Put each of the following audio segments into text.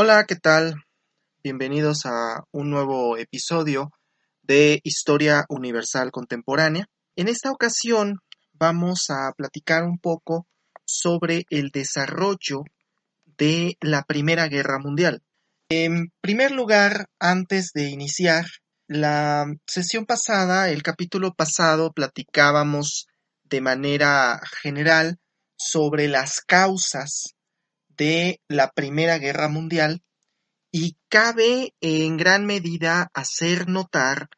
Hola, ¿qué tal? Bienvenidos a un nuevo episodio de Historia Universal Contemporánea. En esta ocasión vamos a platicar un poco sobre el desarrollo de la Primera Guerra Mundial. En primer lugar, antes de iniciar, la sesión pasada, el capítulo pasado, platicábamos de manera general sobre las causas de la Primera Guerra Mundial y cabe en gran medida hacer notar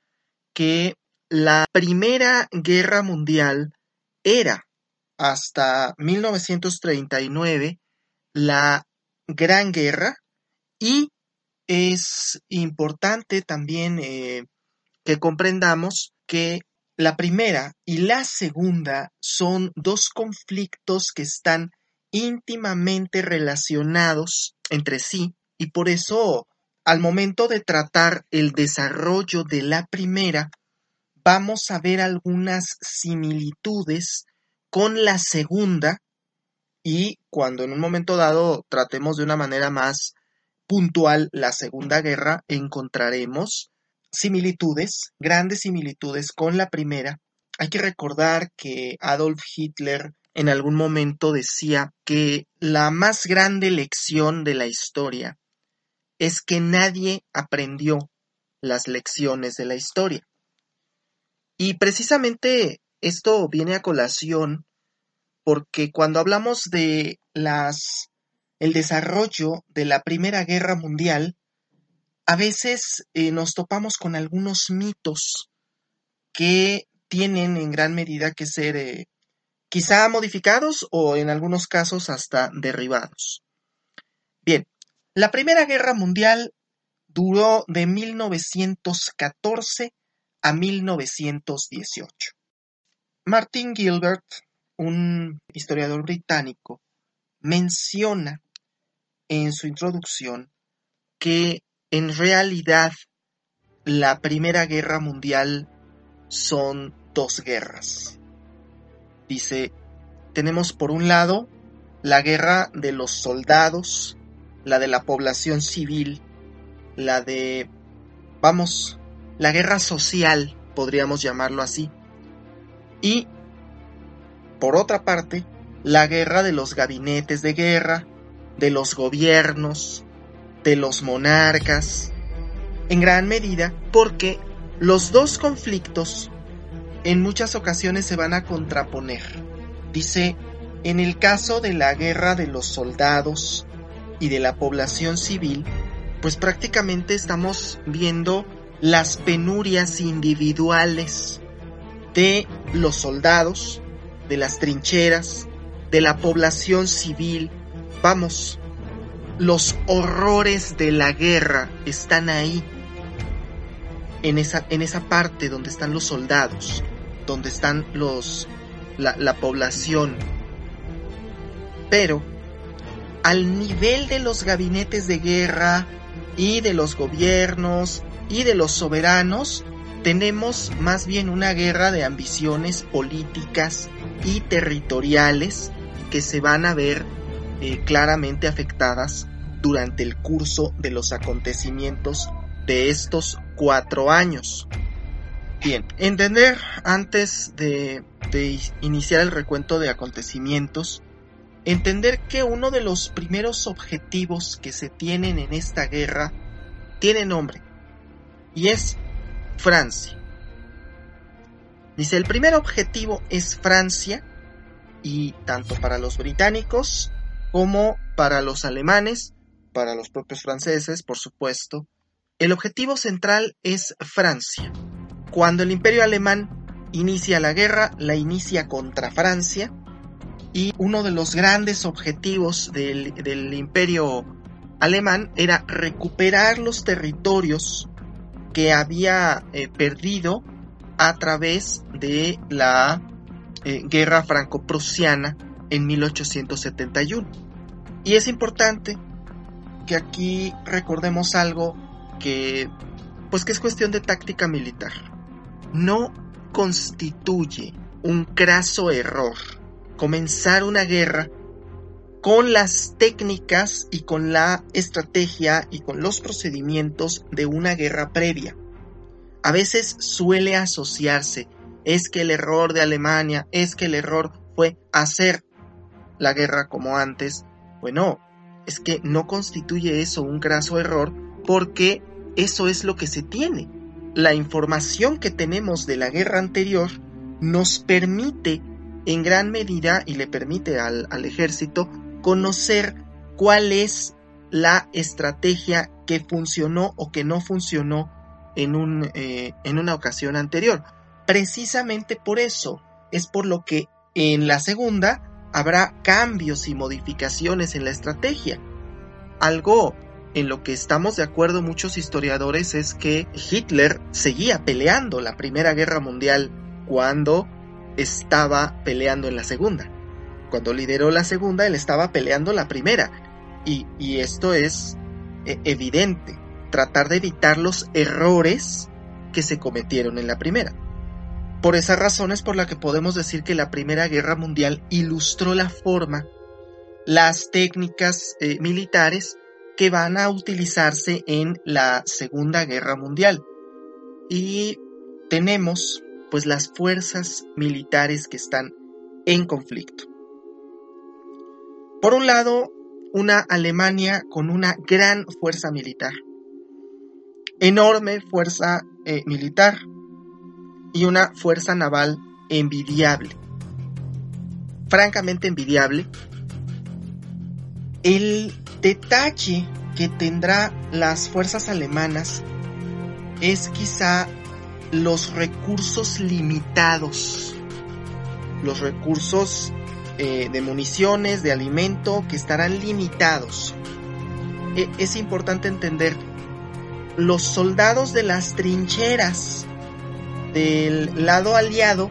que la Primera Guerra Mundial era hasta 1939 la Gran Guerra y es importante también eh, que comprendamos que la primera y la segunda son dos conflictos que están íntimamente relacionados entre sí y por eso al momento de tratar el desarrollo de la primera vamos a ver algunas similitudes con la segunda y cuando en un momento dado tratemos de una manera más puntual la Segunda Guerra encontraremos similitudes, grandes similitudes con la primera. Hay que recordar que Adolf Hitler en algún momento decía que la más grande lección de la historia es que nadie aprendió las lecciones de la historia. Y precisamente esto viene a colación porque cuando hablamos de las el desarrollo de la Primera Guerra Mundial, a veces eh, nos topamos con algunos mitos que tienen en gran medida que ser eh, quizá modificados o en algunos casos hasta derribados. Bien, la Primera Guerra Mundial duró de 1914 a 1918. Martin Gilbert, un historiador británico, menciona en su introducción que en realidad la Primera Guerra Mundial son dos guerras. Dice, tenemos por un lado la guerra de los soldados, la de la población civil, la de, vamos, la guerra social, podríamos llamarlo así. Y, por otra parte, la guerra de los gabinetes de guerra, de los gobiernos, de los monarcas, en gran medida porque los dos conflictos en muchas ocasiones se van a contraponer. Dice, en el caso de la guerra de los soldados y de la población civil, pues prácticamente estamos viendo las penurias individuales de los soldados, de las trincheras, de la población civil. Vamos, los horrores de la guerra están ahí, en esa, en esa parte donde están los soldados, donde están los, la, la población. Pero al nivel de los gabinetes de guerra y de los gobiernos y de los soberanos, tenemos más bien una guerra de ambiciones políticas y territoriales que se van a ver eh, claramente afectadas durante el curso de los acontecimientos de estos cuatro años. Bien, entender antes de, iniciar el recuento de acontecimientos, entender que uno de los primeros objetivos que se tienen en esta guerra tiene nombre y es Francia. Dice, el primer objetivo es Francia y tanto para los británicos como para los alemanes, para los propios franceses, por supuesto, el objetivo central es Francia. Cuando el imperio alemán inicia la guerra, la inicia contra Francia y uno de los grandes objetivos del, imperio alemán era recuperar los territorios que había eh, perdido a través de la eh, guerra franco-prusiana en 1871. Y es importante que aquí recordemos algo que pues que es cuestión de táctica militar. No constituye un craso error comenzar una guerra con las técnicas y con la estrategia y con los procedimientos de una guerra previa. A veces suele asociarse, es que el error de Alemania, es que el error fue hacer la guerra como antes. Bueno, es que no constituye eso un graso error porque eso es lo que se tiene. La información que tenemos de la guerra anterior nos permite en gran medida y le permite al, ejército conocer cuál es la estrategia que funcionó o que no funcionó en, un, eh, en una ocasión anterior. Precisamente por eso es por lo que en la segunda habrá cambios y modificaciones en la estrategia. Algo en lo que estamos de acuerdo muchos historiadores es que Hitler seguía peleando la Primera Guerra Mundial cuando estaba peleando en la Segunda. Cuando lideró la Segunda, él estaba peleando la Primera. Y, esto es eh, evidente. Tratar de evitar los errores que se cometieron en la Primera. Por esas razones por la que podemos decir que la Primera Guerra Mundial ilustró la forma, las técnicas eh, militares que van a utilizarse en la Segunda Guerra Mundial. Y tenemos pues las fuerzas militares que están en conflicto. Por un lado, una Alemania con una gran fuerza militar, enorme fuerza eh, militar y una fuerza naval envidiable, francamente envidiable. El detalle que tendrá las fuerzas alemanas es quizá los recursos limitados, los recursos eh, de municiones, de alimento, que estarán limitados. E, es importante entender, los soldados de las trincheras del lado aliado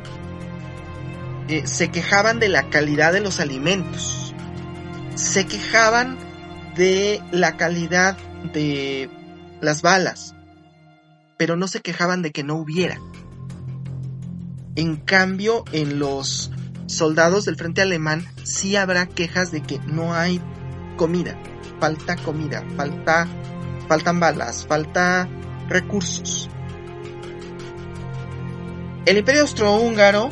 eh, se quejaban de la calidad de los alimentos, se quejaban de la calidad de las balas, pero no se quejaban de que no hubiera. En cambio, en los soldados del frente alemán sí habrá quejas de que no hay comida, falta comida, falta, faltan balas, falta recursos. El imperio austrohúngaro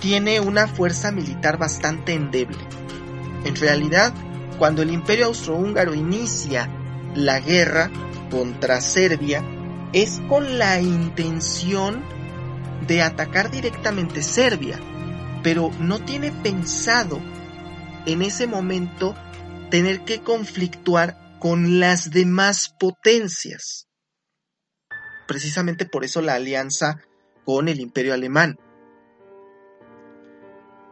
tiene una fuerza militar bastante endeble. En realidad, cuando el imperio austrohúngaro inicia la guerra contra Serbia, es con la intención de atacar directamente Serbia, pero no tiene pensado en ese momento tener que conflictuar con las demás potencias. Precisamente por eso la alianza con el imperio alemán.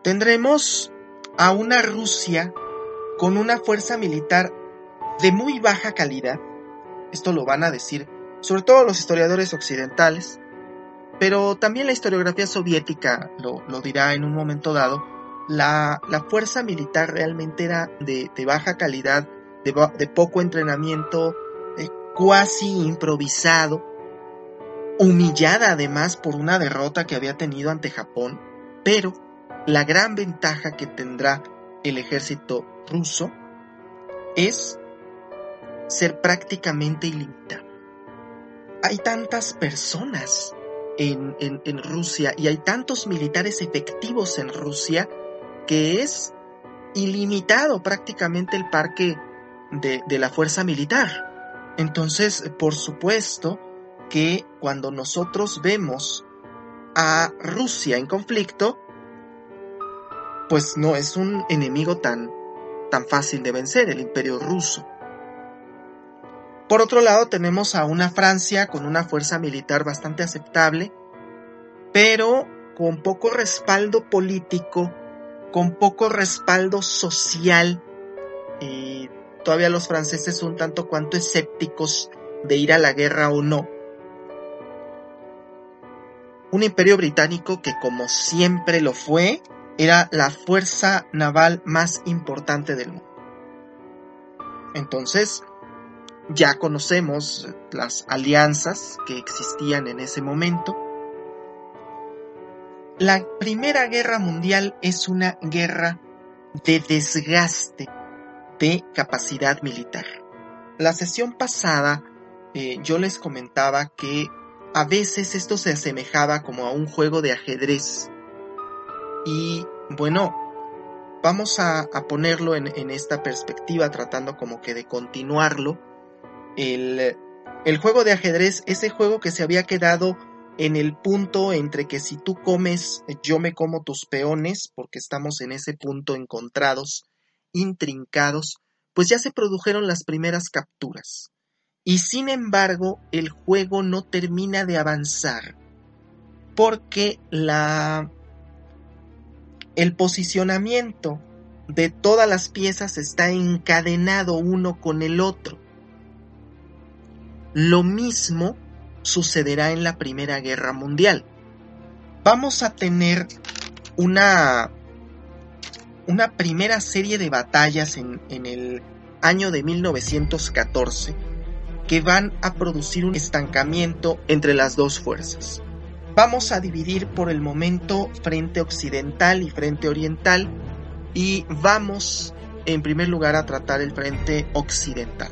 Tendremos a una Rusia con una fuerza militar de muy baja calidad, esto lo van a decir sobre todo los historiadores occidentales, pero también la historiografía soviética lo, dirá en un momento dado, la, fuerza militar realmente era de, baja calidad, de, poco entrenamiento, eh, cuasi improvisado, humillada además por una derrota que había tenido ante Japón, pero la gran ventaja que tendrá el ejército ruso es ser prácticamente ilimitado hay tantas personas en, Rusia y hay tantos militares efectivos en Rusia que es ilimitado prácticamente el parque de, de la fuerza militar. Entonces, por supuesto que cuando nosotros vemos a Rusia en conflicto, pues no es un enemigo tan, tan fácil de vencer, el imperio ruso. Por otro lado, tenemos a una Francia con una fuerza militar bastante aceptable, pero con poco respaldo político, con poco respaldo social. Y todavía los franceses son tanto cuanto escépticos de ir a la guerra o no. Un imperio británico que como siempre lo fue, era la fuerza naval más importante del mundo. Entonces, ya conocemos las alianzas que existían en ese momento. La Primera Guerra Mundial es una guerra de desgaste de capacidad militar. La sesión pasada eh, yo les comentaba que a veces esto se asemejaba como a un juego de ajedrez. Y bueno, vamos a, ponerlo en, en, esta perspectiva tratando como que de continuarlo. El, el juego de ajedrez, ese juego que se había quedado en el punto entre que si tú comes, yo me como tus peones, porque estamos en ese punto encontrados, intrincados, pues ya se produjeron las primeras capturas. Y sin embargo, el juego no termina de avanzar, porque la el posicionamiento de todas las piezas está encadenado uno con el otro. Lo mismo sucederá en la Primera Guerra Mundial. Vamos a tener una, una primera serie de batallas en, en el año de 1914 que van a producir un estancamiento entre las dos fuerzas. Vamos a dividir por el momento frente occidental y frente oriental y vamos en primer lugar a tratar el frente occidental.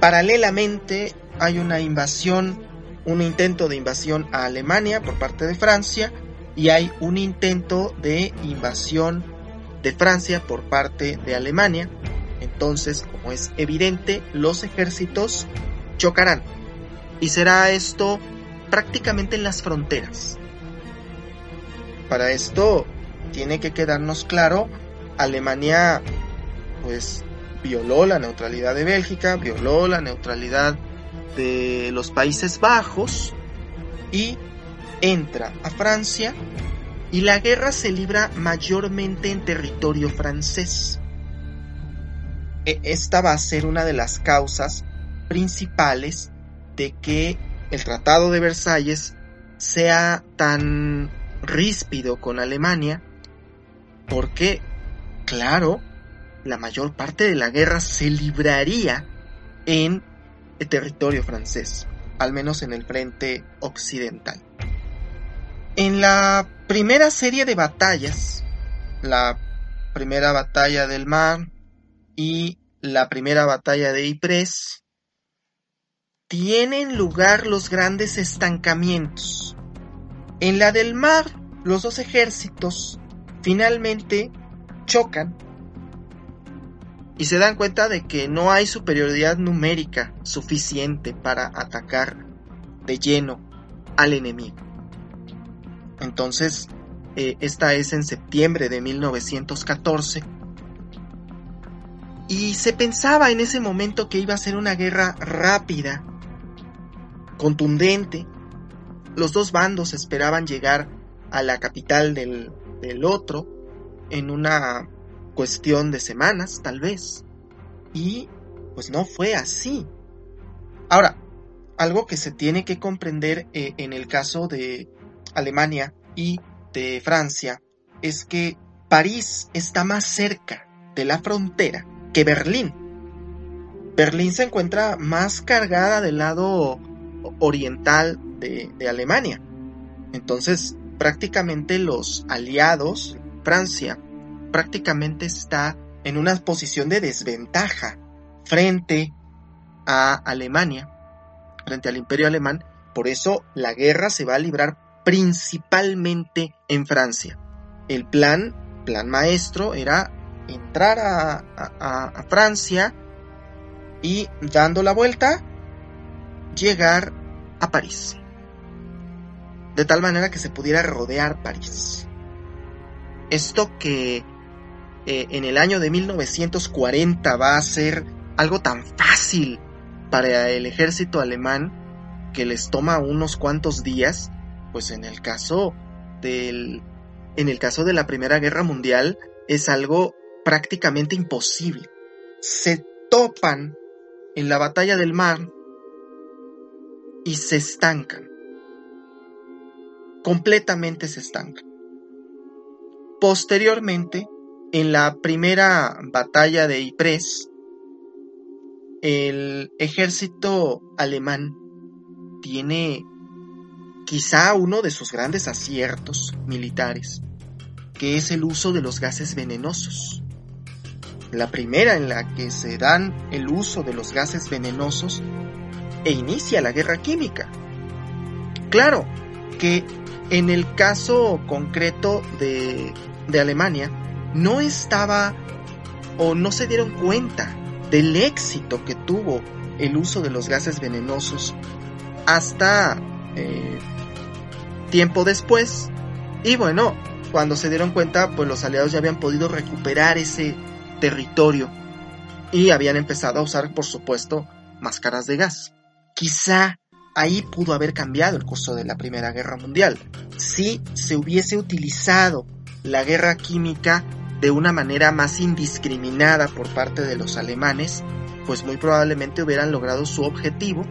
Paralelamente hay una invasión un intento de invasión a Alemania por parte de Francia y hay un intento de invasión de Francia por parte de Alemania. Entonces, como es evidente, los ejércitos chocarán. Y será esto prácticamente en las fronteras. Para esto tiene que quedarnos claro, Alemania pues violó la neutralidad de Bélgica, violó la neutralidad de los Países Bajos y entra a Francia y la guerra se libra mayormente en territorio francés. E, esta va a ser una de las causas principales de que el Tratado de Versalles sea tan ríspido con Alemania, porque, claro, la mayor parte de la guerra se libraría en territorio francés, al menos en el frente occidental. En la primera serie de batallas, la primera batalla del mar y la primera batalla de Ypres, tienen lugar los grandes estancamientos. En la del mar, los dos ejércitos finalmente chocan y se dan cuenta de que no hay superioridad numérica suficiente para atacar de lleno al enemigo. Entonces, eh, esta es en septiembre de 1914. Y se pensaba en ese momento que iba a ser una guerra rápida, contundente. Los dos bandos esperaban llegar a la capital del, del otro en una cuestión de semanas, tal vez. Y pues no fue así. Ahora, algo que se tiene que comprender eh, en el caso de Alemania y de Francia es que París está más cerca de la frontera que Berlín. Berlín se encuentra más cargada del lado oriental de, Alemania. Entonces, prácticamente los aliados, Francia, prácticamente está en una posición de desventaja frente a Alemania, frente al imperio alemán. Por eso la guerra se va a librar principalmente en Francia. El plan, plan maestro, era entrar a, Francia y dando la vuelta, llegar a París. De tal manera que se pudiera rodear París. Esto que eh, en el año de 1940 va a ser algo tan fácil para el ejército alemán que les toma unos cuantos días, pues en el caso del en el caso de la Primera Guerra Mundial es algo prácticamente imposible. Se topan en la batalla del mar y se estancan. Completamente se estancan. Posteriormente, en la primera batalla de Ypres, el ejército alemán tiene quizá uno de sus grandes aciertos militares, que es el uso de los gases venenosos. la primera en la que se dan el uso de los gases venenosos e inicia la guerra química. Claro que en el caso concreto de, de Alemania no estaba o no se dieron cuenta del éxito que tuvo el uso de los gases venenosos hasta eh, tiempo después. Y bueno, cuando se dieron cuenta, pues los aliados ya habían podido recuperar ese territorio y habían empezado a usar, por supuesto, máscaras de gas. Quizá ahí pudo haber cambiado el curso de la Primera Guerra Mundial. Si se hubiese utilizado la guerra química de una manera más indiscriminada por parte de los alemanes, pues muy probablemente hubieran logrado su objetivo,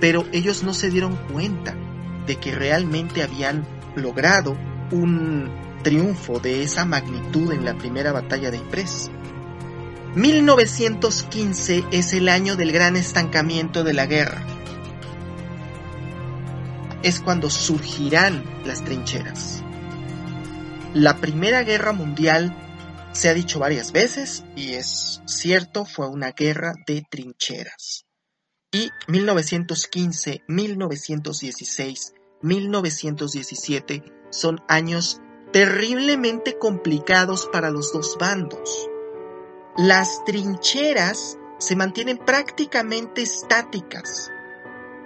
pero ellos no se dieron cuenta de que realmente habían logrado un triunfo de esa magnitud en la primera batalla de Ypres. 1915 es el año del gran estancamiento de la guerra. Es cuando surgirán las trincheras. La Primera Guerra Mundial se ha dicho varias veces, y es cierto, fue una guerra de trincheras. Y 1915, 1916, 1917 son años terriblemente complicados para los dos bandos. Las trincheras se mantienen prácticamente estáticas.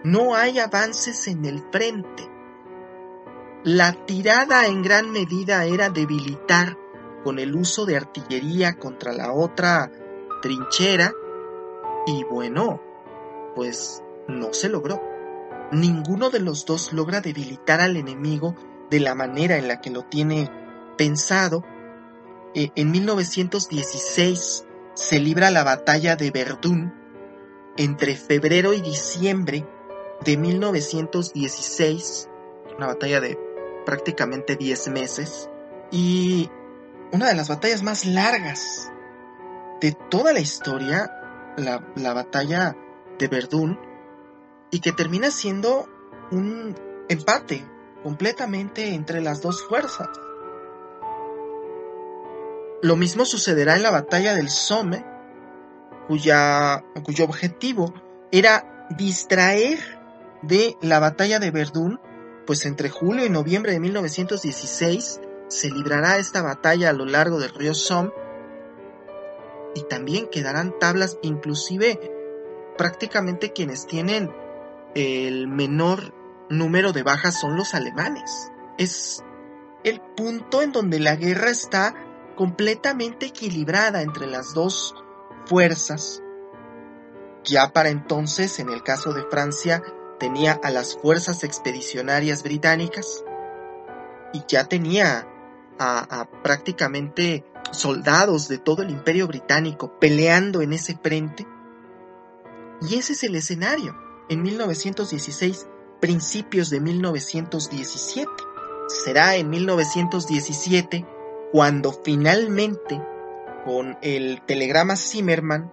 No hay avances en el frente. La tirada en gran medida era debilitar con el uso de artillería contra la otra trinchera y bueno, pues no se logró. Ninguno de los dos logra debilitar al enemigo de la manera en la que lo tiene pensado. E, en 1916 se libra la batalla de Verdún entre febrero y diciembre de 1916, una batalla de prácticamente 10 meses, y una de las batallas más largas de toda la historia, la, batalla de Verdún, y que termina siendo un empate completamente entre las dos fuerzas. Lo mismo sucederá en la batalla del Somme, cuya, cuyo objetivo era distraer de la batalla de Verdún, pues entre julio y noviembre de 1916 se librará esta batalla a lo largo del río Somme y también quedarán tablas, inclusive prácticamente quienes tienen el menor número de bajas son los alemanes. Es el punto en donde la guerra está completamente equilibrada entre las dos fuerzas. Ya para entonces, en el caso de Francia, tenía a las fuerzas expedicionarias británicas y ya tenía a, prácticamente soldados de todo el imperio británico peleando en ese frente. Y ese es el escenario en 1916, principios de 1917. Será en 1917 cuando finalmente, con el telegrama Zimmerman,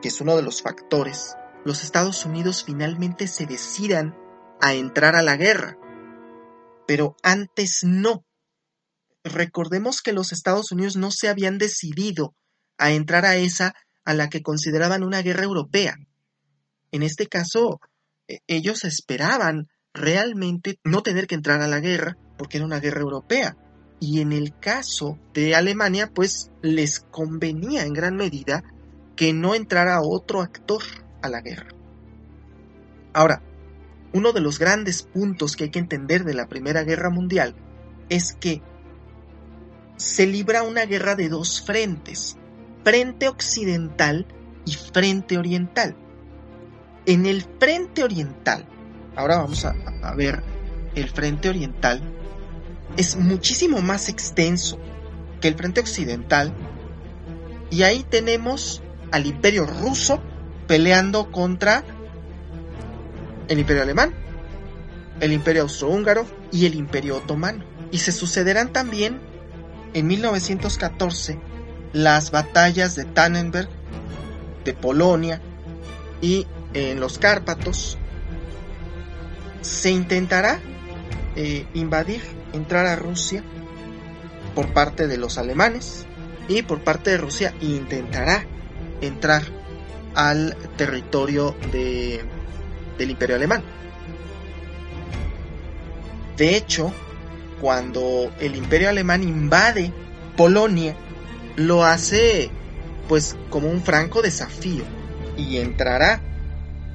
que es uno de los factores, los Estados Unidos finalmente se decidan a entrar a la guerra. Pero antes no, recordemos que los Estados Unidos no se habían decidido a entrar a esa a la que consideraban una guerra europea. En este caso, e, ellos esperaban realmente no tener que entrar a la guerra porque era una guerra europea. Y en el caso de Alemania, pues les convenía en gran medida que no entrara otro actor a la guerra. Ahora, uno de los grandes puntos que hay que entender de la Primera Guerra Mundial es que se libra una guerra de dos frentes, frente occidental y frente oriental. En el frente oriental, ahora vamos a, ver el frente oriental, es muchísimo más extenso que el frente occidental y ahí tenemos al imperio ruso peleando contra el imperio alemán, el imperio austrohúngaro y el imperio otomano. Y se sucederán también en 1914 las batallas de Tannenberg, de Polonia y en los Cárpatos, se intentará eh, invadir, entrar a Rusia por parte de los alemanes y por parte de Rusia intentará entrar al territorio de, del imperio alemán. De hecho, cuando el imperio alemán invade Polonia, lo hace pues como un franco desafío y entrará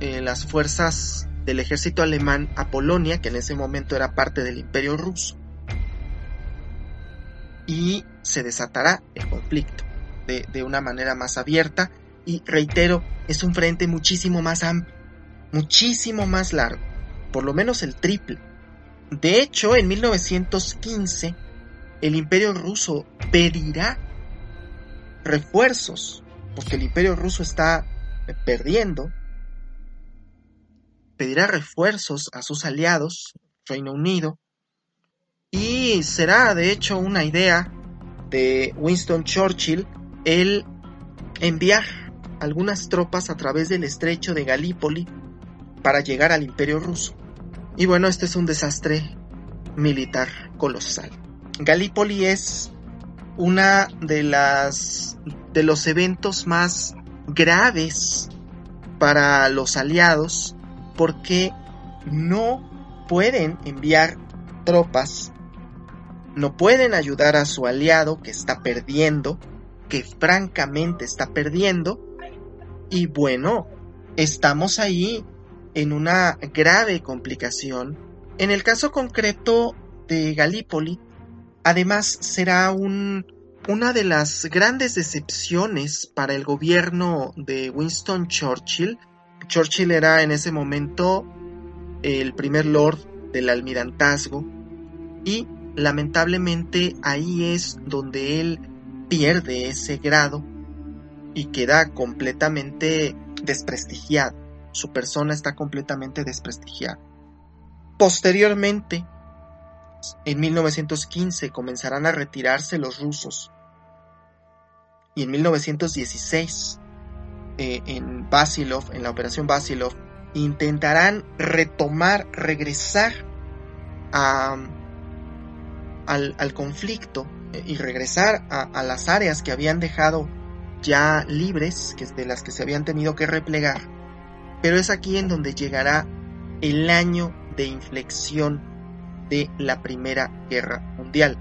en las fuerzas del ejército alemán a Polonia, que en ese momento era parte del imperio ruso, y se desatará el conflicto de, de una manera más abierta y reitero, es un frente muchísimo más amplio, muchísimo más largo, por lo menos el triple. De hecho, en 1915, el imperio ruso pedirá refuerzos, porque el imperio ruso está perdiendo, pedirá refuerzos a sus aliados, Reino Unido, y será de hecho una idea de Winston Churchill el enviar algunas tropas a través del estrecho de Galípoli para llegar al imperio ruso. Y bueno, este es un desastre militar colosal. Galípoli es una de las de los eventos más graves para los aliados porque no pueden enviar tropas, no pueden ayudar a su aliado que está perdiendo, que francamente está perdiendo, y bueno, estamos ahí en una grave complicación. En el caso concreto de Galípoli, además será un, una de las grandes decepciones para el gobierno de Winston Churchill. Churchill era en ese momento el primer lord del almirantazgo y lamentablemente ahí es donde él pierde ese grado y queda completamente desprestigiado. Su persona está completamente desprestigiada. Posteriormente, en 1915 comenzarán a retirarse los rusos. Y en 1916, eh, en Basilov, en la operación Basilov, intentarán retomar, regresar al, conflicto eh, y regresar a, a, las áreas que habían dejado ya libres, que de las que se habían tenido que replegar. Pero es aquí en donde llegará el año de inflexión de la Primera Guerra Mundial,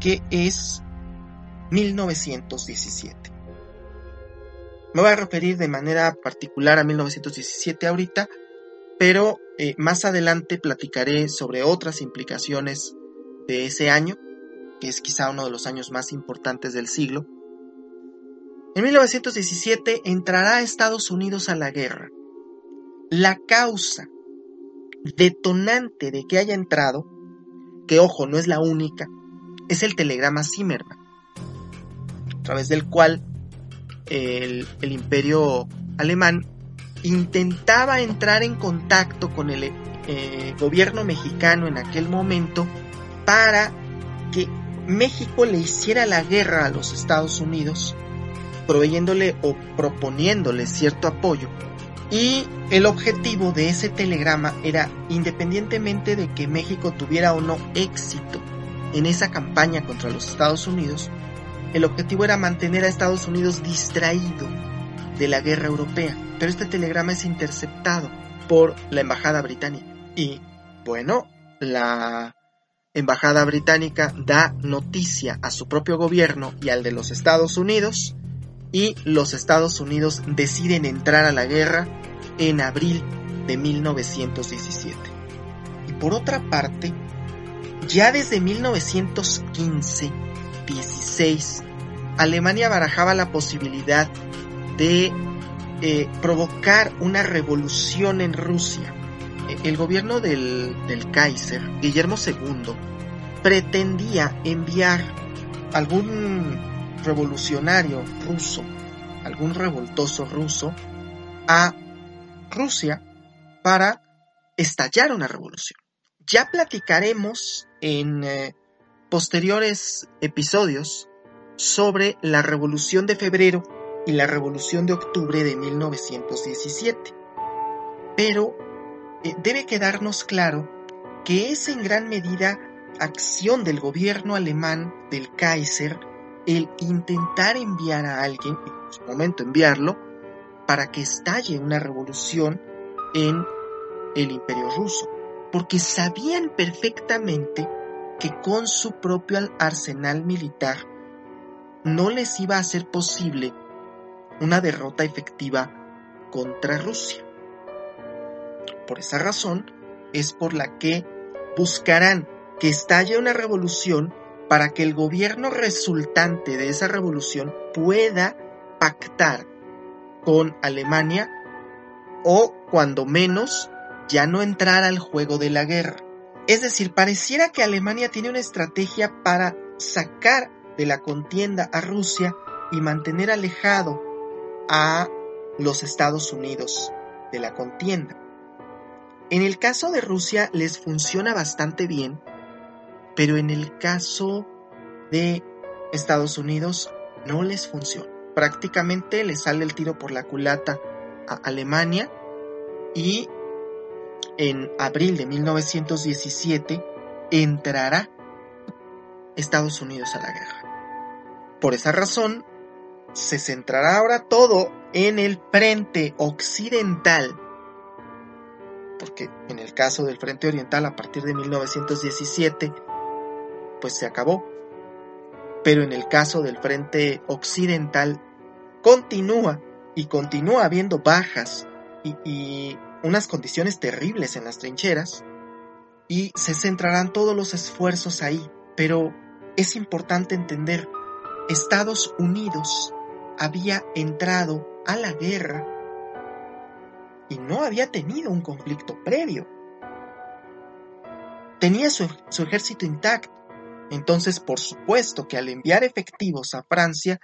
que es 1917. Me voy a referir de manera particular a 1917 ahorita, pero eh, más adelante platicaré sobre otras implicaciones de ese año, que es quizá uno de los años más importantes del siglo. En 1917 entrará Estados Unidos a la guerra. La causa detonante de que haya entrado, que ojo, no es la única, es el telegrama Zimmerman, a través del cual el, imperio alemán intentaba entrar en contacto con el eh, gobierno mexicano en aquel momento para que México le hiciera la guerra a los Estados Unidos, proveyéndole o proponiéndole cierto apoyo y el objetivo de ese telegrama era, independientemente de que México tuviera o no éxito en esa campaña contra los Estados Unidos, el objetivo era mantener a Estados Unidos distraído de la guerra europea. Pero este telegrama es interceptado por la Embajada Británica. Y, bueno, la Embajada Británica da noticia a su propio gobierno y al de los Estados Unidos y los Estados Unidos deciden entrar a la guerra en abril de 1917. Y por otra parte, ya desde 1915-16, Alemania barajaba la posibilidad de eh, provocar una revolución en Rusia. E, el gobierno del, del Kaiser, Guillermo II, pretendía enviar algún revolucionario ruso, algún revoltoso ruso, a Rusia para estallar una revolución. Ya platicaremos en eh, posteriores episodios sobre la revolución de febrero y la revolución de octubre de 1917. Pero eh, debe quedarnos claro que es en gran medida acción del gobierno alemán del Kaiser el intentar enviar a alguien, en su momento enviarlo, para que estalle una revolución en el imperio ruso, porque sabían perfectamente que con su propio arsenal militar no les iba a ser posible una derrota efectiva contra Rusia. Por esa razón es por la que buscarán que estalle una revolución para que el gobierno resultante de esa revolución pueda pactar con Alemania o cuando menos ya no entrar al juego de la guerra. Es decir, pareciera que Alemania tiene una estrategia para sacar de la contienda a Rusia y mantener alejado a los Estados Unidos de la contienda. En el caso de Rusia les funciona bastante bien, pero en el caso de Estados Unidos no les funciona. Prácticamente les sale el tiro por la culata a Alemania y en abril de 1917 entrará Estados Unidos a la guerra. Por esa razón, se centrará ahora todo en el frente occidental porque en el caso del Frente Oriental a partir de 1917, pues se acabó. Pero en el caso del Frente Occidental, continúa y continúa habiendo bajas y, unas condiciones terribles en las trincheras, y se centrarán todos los esfuerzos ahí. Pero es importante entender, Estados Unidos había entrado a la guerra y no había tenido un conflicto previo. Tenía su, ejército intacto. Entonces, por supuesto que al enviar efectivos a Francia,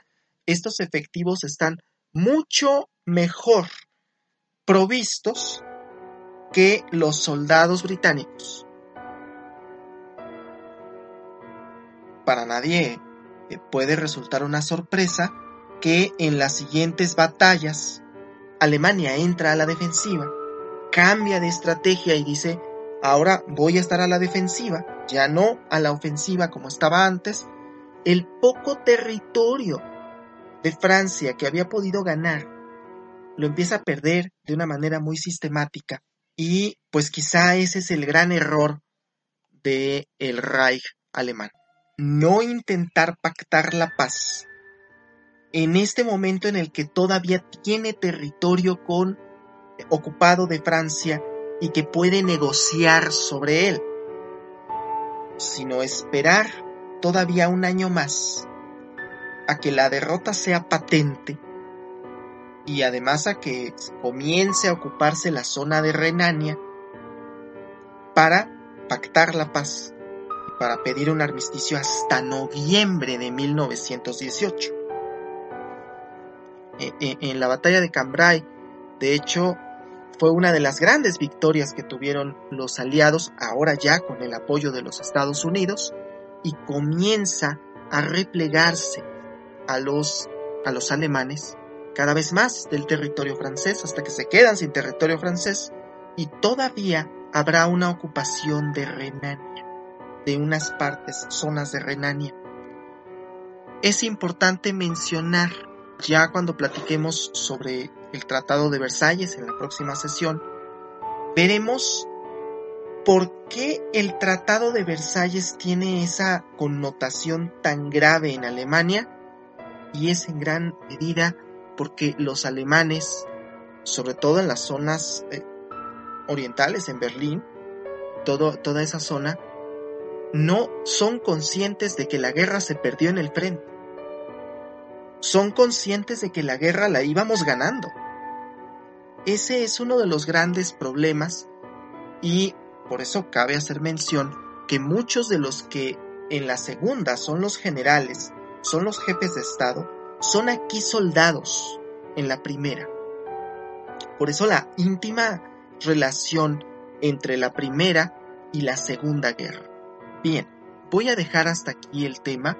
estos efectivos están mucho mejor provistos que los soldados británicos. Para nadie eh, puede resultar una sorpresa que en las siguientes batallas Alemania entra a la defensiva, cambia de estrategia y dice, ahora voy a estar a la defensiva, ya no a la ofensiva como estaba antes, el poco territorio de Francia que había podido ganar lo empieza a perder de una manera muy sistemática y pues quizá ese es el gran error de el Reich alemán. No intentar pactar la paz en este momento en el que todavía tiene territorio con, ocupado de Francia y que puede negociar sobre él, sino esperar todavía un año más a que la derrota sea patente y además a que comience a ocuparse la zona de Renania para pactar la paz y para pedir un armisticio hasta noviembre de 1918. E, e, en, la batalla de Cambrai. De hecho, fue una de las grandes victorias que tuvieron los aliados, ahora ya con el apoyo de los Estados Unidos, y comienza a replegarse a los, a los alemanes cada vez más del territorio francés hasta que se quedan sin territorio francés y todavía habrá una ocupación de Renania, de unas partes, zonas de Renania. Es importante mencionar ya cuando platiquemos sobre el Tratado de Versalles en la próxima sesión, veremos por qué el Tratado de Versalles tiene esa connotación tan grave en Alemania y es en gran medida porque los alemanes, sobre todo en las zonas eh, orientales, en Berlín, toda esa zona, no son conscientes de que la guerra se perdió en el frente son conscientes de que la guerra la íbamos ganando. Ese es uno de los grandes problemas y por eso cabe hacer mención que muchos de los que en la segunda son los generales, son los jefes de Estado, son aquí soldados en la primera. Por eso la íntima relación entre la primera y la segunda guerra. Bien, voy a dejar hasta aquí el tema.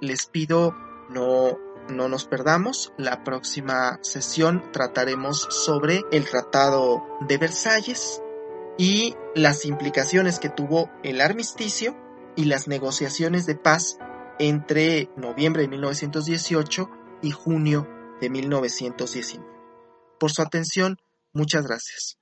Les pido no no nos perdamos, la próxima sesión trataremos sobre el Tratado de Versalles y las implicaciones que tuvo el armisticio y las negociaciones de paz entre noviembre de 1918 y junio de 1919. Por su atención, muchas gracias.